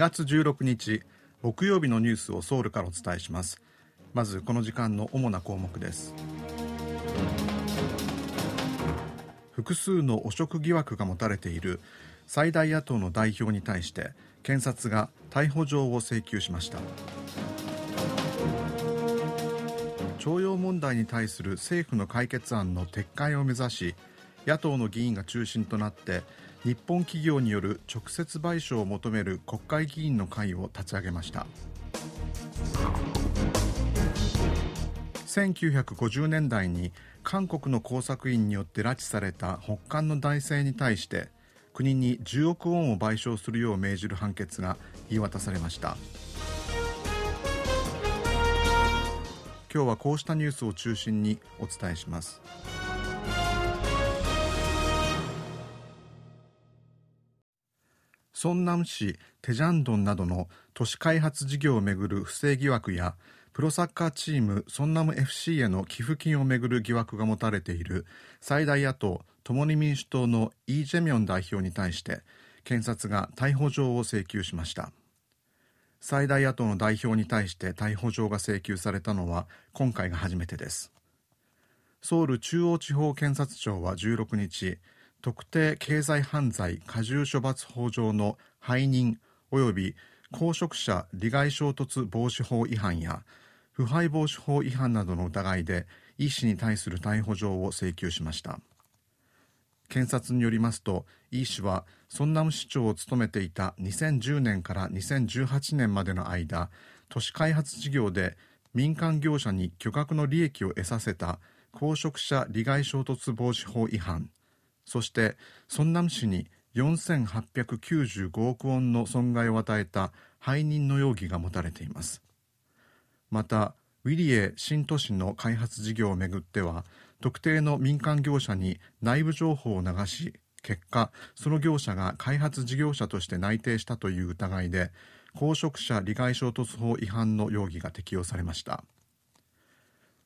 月16日木曜日のニュースをソウルからお伝えします。まずこの時間の主な項目です。複数の汚職疑惑が持たれている最大野党の代表に対して検察が逮捕状を請求しました。徴用問題に対する政府の解決案の撤回を目指し野党の議員が中心となって日本企業による直接賠償を求める国会議員の会を立ち上げました。1950年代に韓国の工作員によって拉致された北韓の男性に対して国に10億ウォンを賠償するよう命じる判決が言い渡されました。今日はこうしたニュースを中心にお伝えします。ソンナム市テジャンドンなどの都市開発事業をめぐる不正疑惑やプロサッカーチームソンナム FC への寄付金をめぐる疑惑が持たれている最大野党共に民主党のイ・ジェミョン代表に対して検察が逮捕状を請求しました。最大野党の代表に対して逮捕状が請求されたのは今回が初めてです。ソウル中央地方検察庁は16日特定経済犯罪過重処罰法上の背任及び公職者利害衝突防止法違反や腐敗防止法違反などの疑いでイ氏に対する逮捕状を請求しました。検察によりますとイ氏はソンナム市長を務めていた2010年から2018年までの間都市開発事業で民間業者に巨額の利益を得させた公職者利害衝突防止法違反。そしてソンナム市に4895億ウォンの損害を与えた背任の容疑が持たれています。またウィリエ新都市の開発事業をめぐっては特定の民間業者に内部情報を流し結果その業者が開発事業者として内定したという疑いで公職者利害衝突法違反の容疑が適用されました。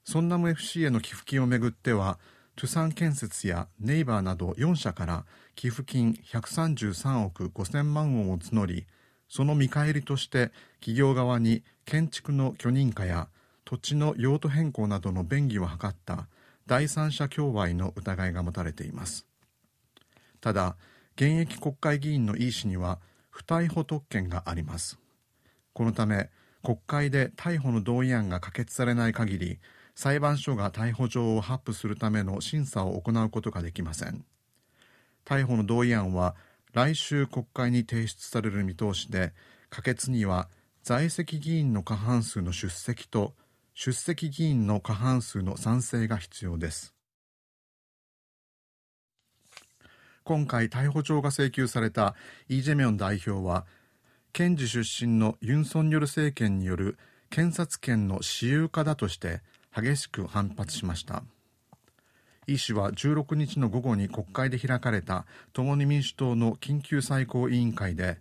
ソンナム FC への寄付金をめぐってはトゥサン建設やネイバーなど4社から寄付金133億5000万ウォンを募りその見返りとして企業側に建築の許認可や土地の用途変更などの便宜を図った第三者協賄の疑いが持たれています。ただ現役国会議員のイ氏には不逮捕特権があります。このため国会で逮捕の同意案が可決されない限り裁判所が逮捕状を発布するための審査を行うことができません。逮捕の同意案は来週国会に提出される見通しで可決には在籍議員の過半数の出席と出席議員の過半数の賛成が必要です。今回逮捕状が請求されたイ・ジェミョン代表は検事出身のユン・ソンニョル政権による検察権の私有化だとして激しく反発しました。イ氏は16日の午後に国会で開かれた共に民主党の緊急最高委員会で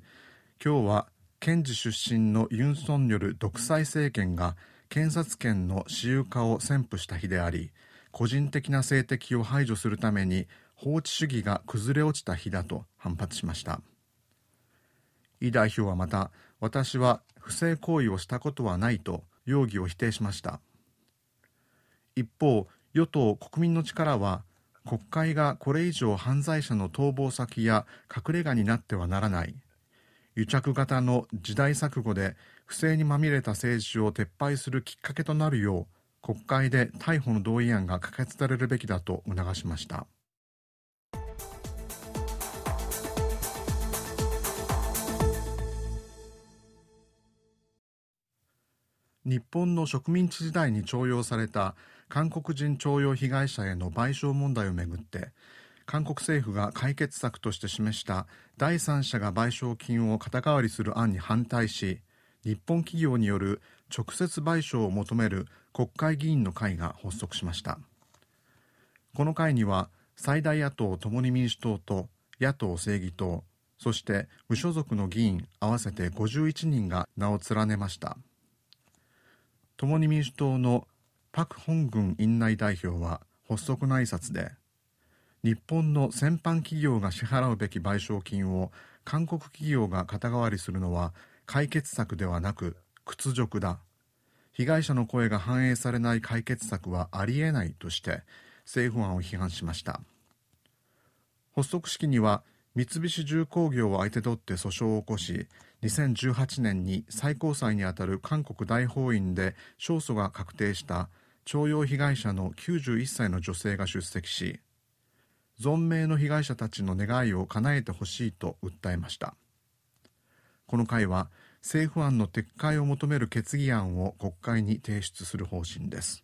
今日は検事出身のユン・ソンニョル独裁政権が検察権の私有化を宣布した日であり個人的な政敵を排除するために法治主義が崩れ落ちた日だと反発しました。イ代表はまた私は不正行為をしたことはないと容疑を否定しました。一方与党国民の力は国会がこれ以上犯罪者の逃亡先や隠れ家になってはならない。癒着型の時代錯誤で不正にまみれた政治を撤廃するきっかけとなるよう国会で逮捕の同意案が可決されるべきだと促しました。日本の植民地時代に徴用された韓国人徴用被害者への賠償問題をめぐって韓国政府が解決策として示した第三者が賠償金を肩代わりする案に反対し日本企業による直接賠償を求める国会議員の会が発足しました。この会には最大野党共に民主党と野党正義党そして無所属の議員合わせて51人が名を連ねました。共に民主党のパク・ホングン院内代表は発足の挨拶で日本の先般企業が支払うべき賠償金を韓国企業が肩代わりするのは解決策ではなく屈辱だ。被害者の声が反映されない解決策はありえないとして政府案を批判しました。発足式には三菱重工業を相手取って訴訟を起こし2018年に最高裁にあたる韓国大法院で勝訴が確定した徴用被害者の91歳の女性が出席し存命の被害者たちの願いを叶えてほしいと訴えました。この会は政府案の撤回を求める決議案を国会に提出する方針です。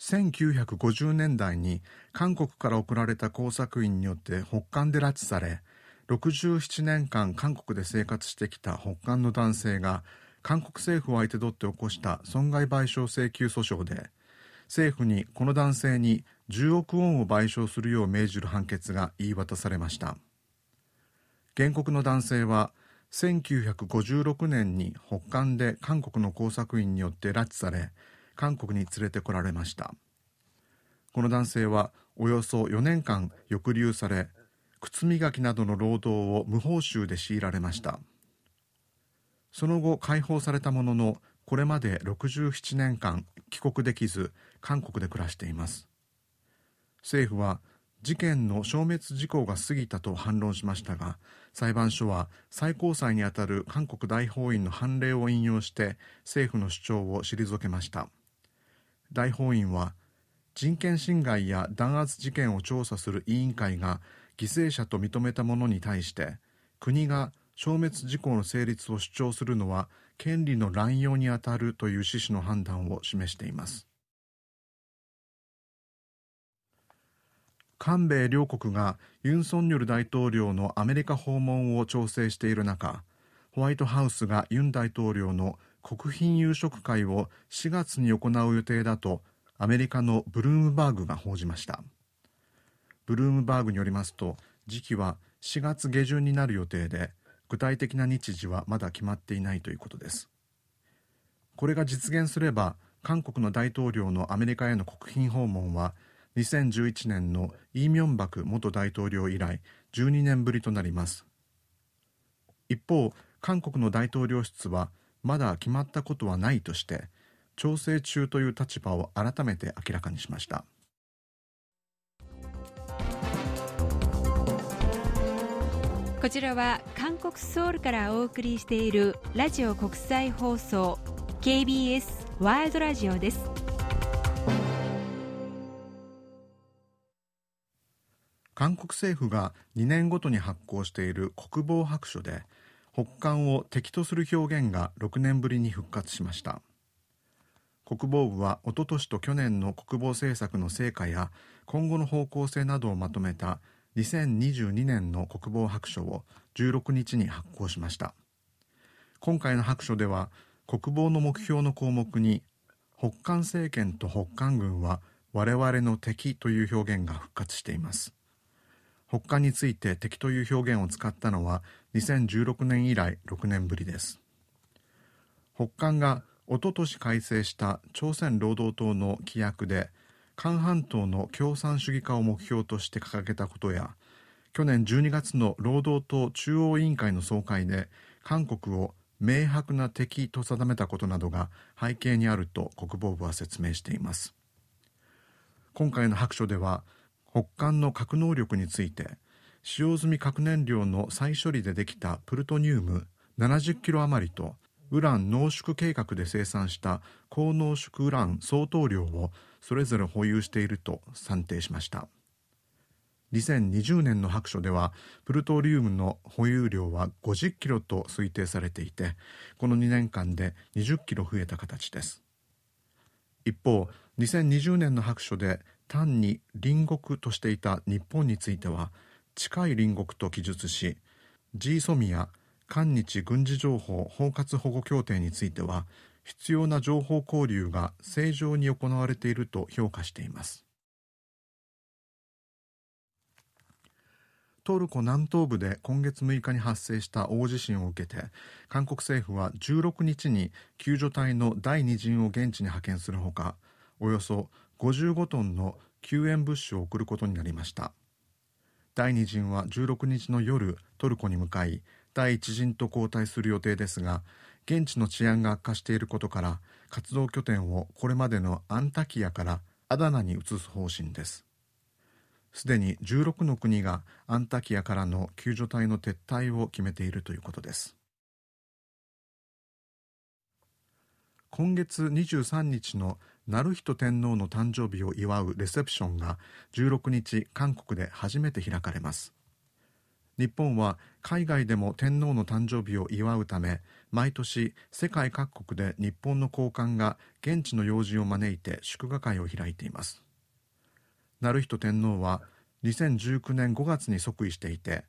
1950年代に韓国から送られた工作員によって北韓で拉致され67年間韓国で生活してきた北韓の男性が韓国政府を相手取って起こした損害賠償請求訴訟で政府にこの男性に10億ウォンを賠償するよう命じる判決が言い渡されました。原告の男性は1956年に北韓で韓国の工作員によって拉致され韓国に連れてこられました。この男性はおよそ4年間抑留され靴磨きなどの労働を無報酬で強いられました。その後解放されたもののこれまで67年間帰国できず韓国で暮らしています。政府は事件の消滅時効が過ぎたと反論しましたが裁判所は最高裁にあたる韓国大法院の判例を引用して政府の主張を退けました。大法院は人権侵害や弾圧事件を調査する委員会が犠牲者と認めたものに対して国が消滅事項の成立を主張するのは権利の乱用にあたるという趣旨の判断を示しています。韓米両国がユン・ソンニョル大統領のアメリカ訪問を調整している中ホワイトハウスがユン大統領の国賓夕食会を4月に行う予定だとアメリカのブルームバーグが報じました。ブルームバーグによりますと時期は4月下旬になる予定で具体的な日時はまだ決まっていないということです。これが実現すれば韓国の大統領のアメリカへの国賓訪問は2011年のイ・ミョンバク元大統領以来12年ぶりとなります。一方韓国の大統領室はまだ決まったことはないとして調整中という立場を改めて明らかにしました。こちらは韓国ソウルからお送りしているラジオ国際放送 KBS ワールドラジオです。韓国政府が2年ごとに発行している国防白書で北韓を敵とする表現が6年ぶりに復活しました。国防部はおととしと去年の国防政策の成果や今後の方向性などをまとめた2022年の国防白書を16日に発行しました。今回の白書では国防の目標の項目に北韓政権と北韓軍は我々の敵という表現が復活しています。北韓について敵という表現を使ったのは2016年以来6年ぶりです。北韓がおととし改正した朝鮮労働党の規約で韓半島の共産主義化を目標として掲げたことや去年12月の労働党中央委員会の総会で韓国を明白な敵と定めたことなどが背景にあると国防部は説明しています。今回の白書では北韓の核能力について使用済み核燃料の再処理でできたプルトニウム70キロ余りとウラン濃縮計画で生産した高濃縮ウラン相当量をそれぞれ保有していると算定しました。2020年の白書ではプルトリウムの保有量は50キロと推定されていてこの2年間で20キロ増えた形です。一方2020年の白書で単に隣国としていた日本については近い隣国と記述し G ソミや韓日軍事情報包括保護協定については必要な情報交流が正常に行われていると評価しています。トルコ南東部で今月6日に発生した大地震を受けて韓国政府は16日に救助隊の第2陣を現地に派遣するほかおよそ55トンの救援物資を送ることになりました。第2陣は16日の夜トルコに向かい第1陣と交代する予定ですが現地の治安が悪化していることから活動拠点をこれまでのアンタキアからアダナに移す方針ですすでに16の国がアンタキアからの救助隊の撤退を決めているということです今月23日の成人天皇の誕生日を祝うレセプションが16日韓国で初めて開かれます日本は海外でも天皇の誕生日を祝うため毎年世界各国で日本の高官が現地の要人を招いて祝賀会を開いています。成人天皇は2019年5月に即位していて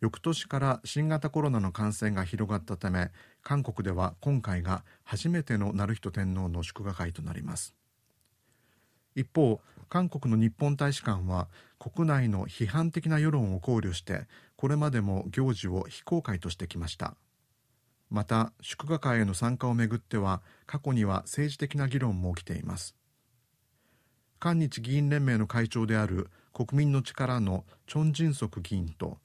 翌年から新型コロナの感染が広がったため韓国では今回が初めての成人天皇の祝賀会となります。一方韓国の日本大使館は国内の批判的な世論を考慮してこれまでも行事を非公開としてきました。また祝賀会への参加をめぐっては過去には政治的な議論も起きています。韓日議員連盟の会長である国民の力のチョン・ジンソク議員と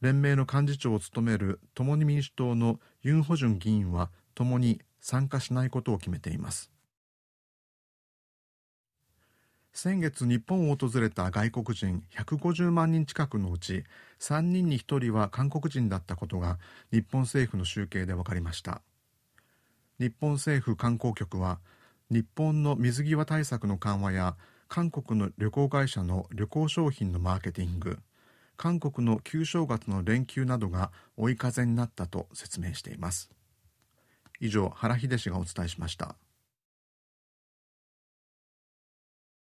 連盟の幹事長を務める共に民主党のユン・ホジュン議員は共に参加しないことを決めています。先月日本を訪れた外国人150万人近くのうち3人に1人は韓国人だったことが日本政府の集計で分かりました。日本政府観光局は日本の水際対策の緩和や韓国の旅行会社の旅行商品のマーケティング韓国の旧正月の連休などが追い風になったと説明しています。以上原秀氏がお伝えしました。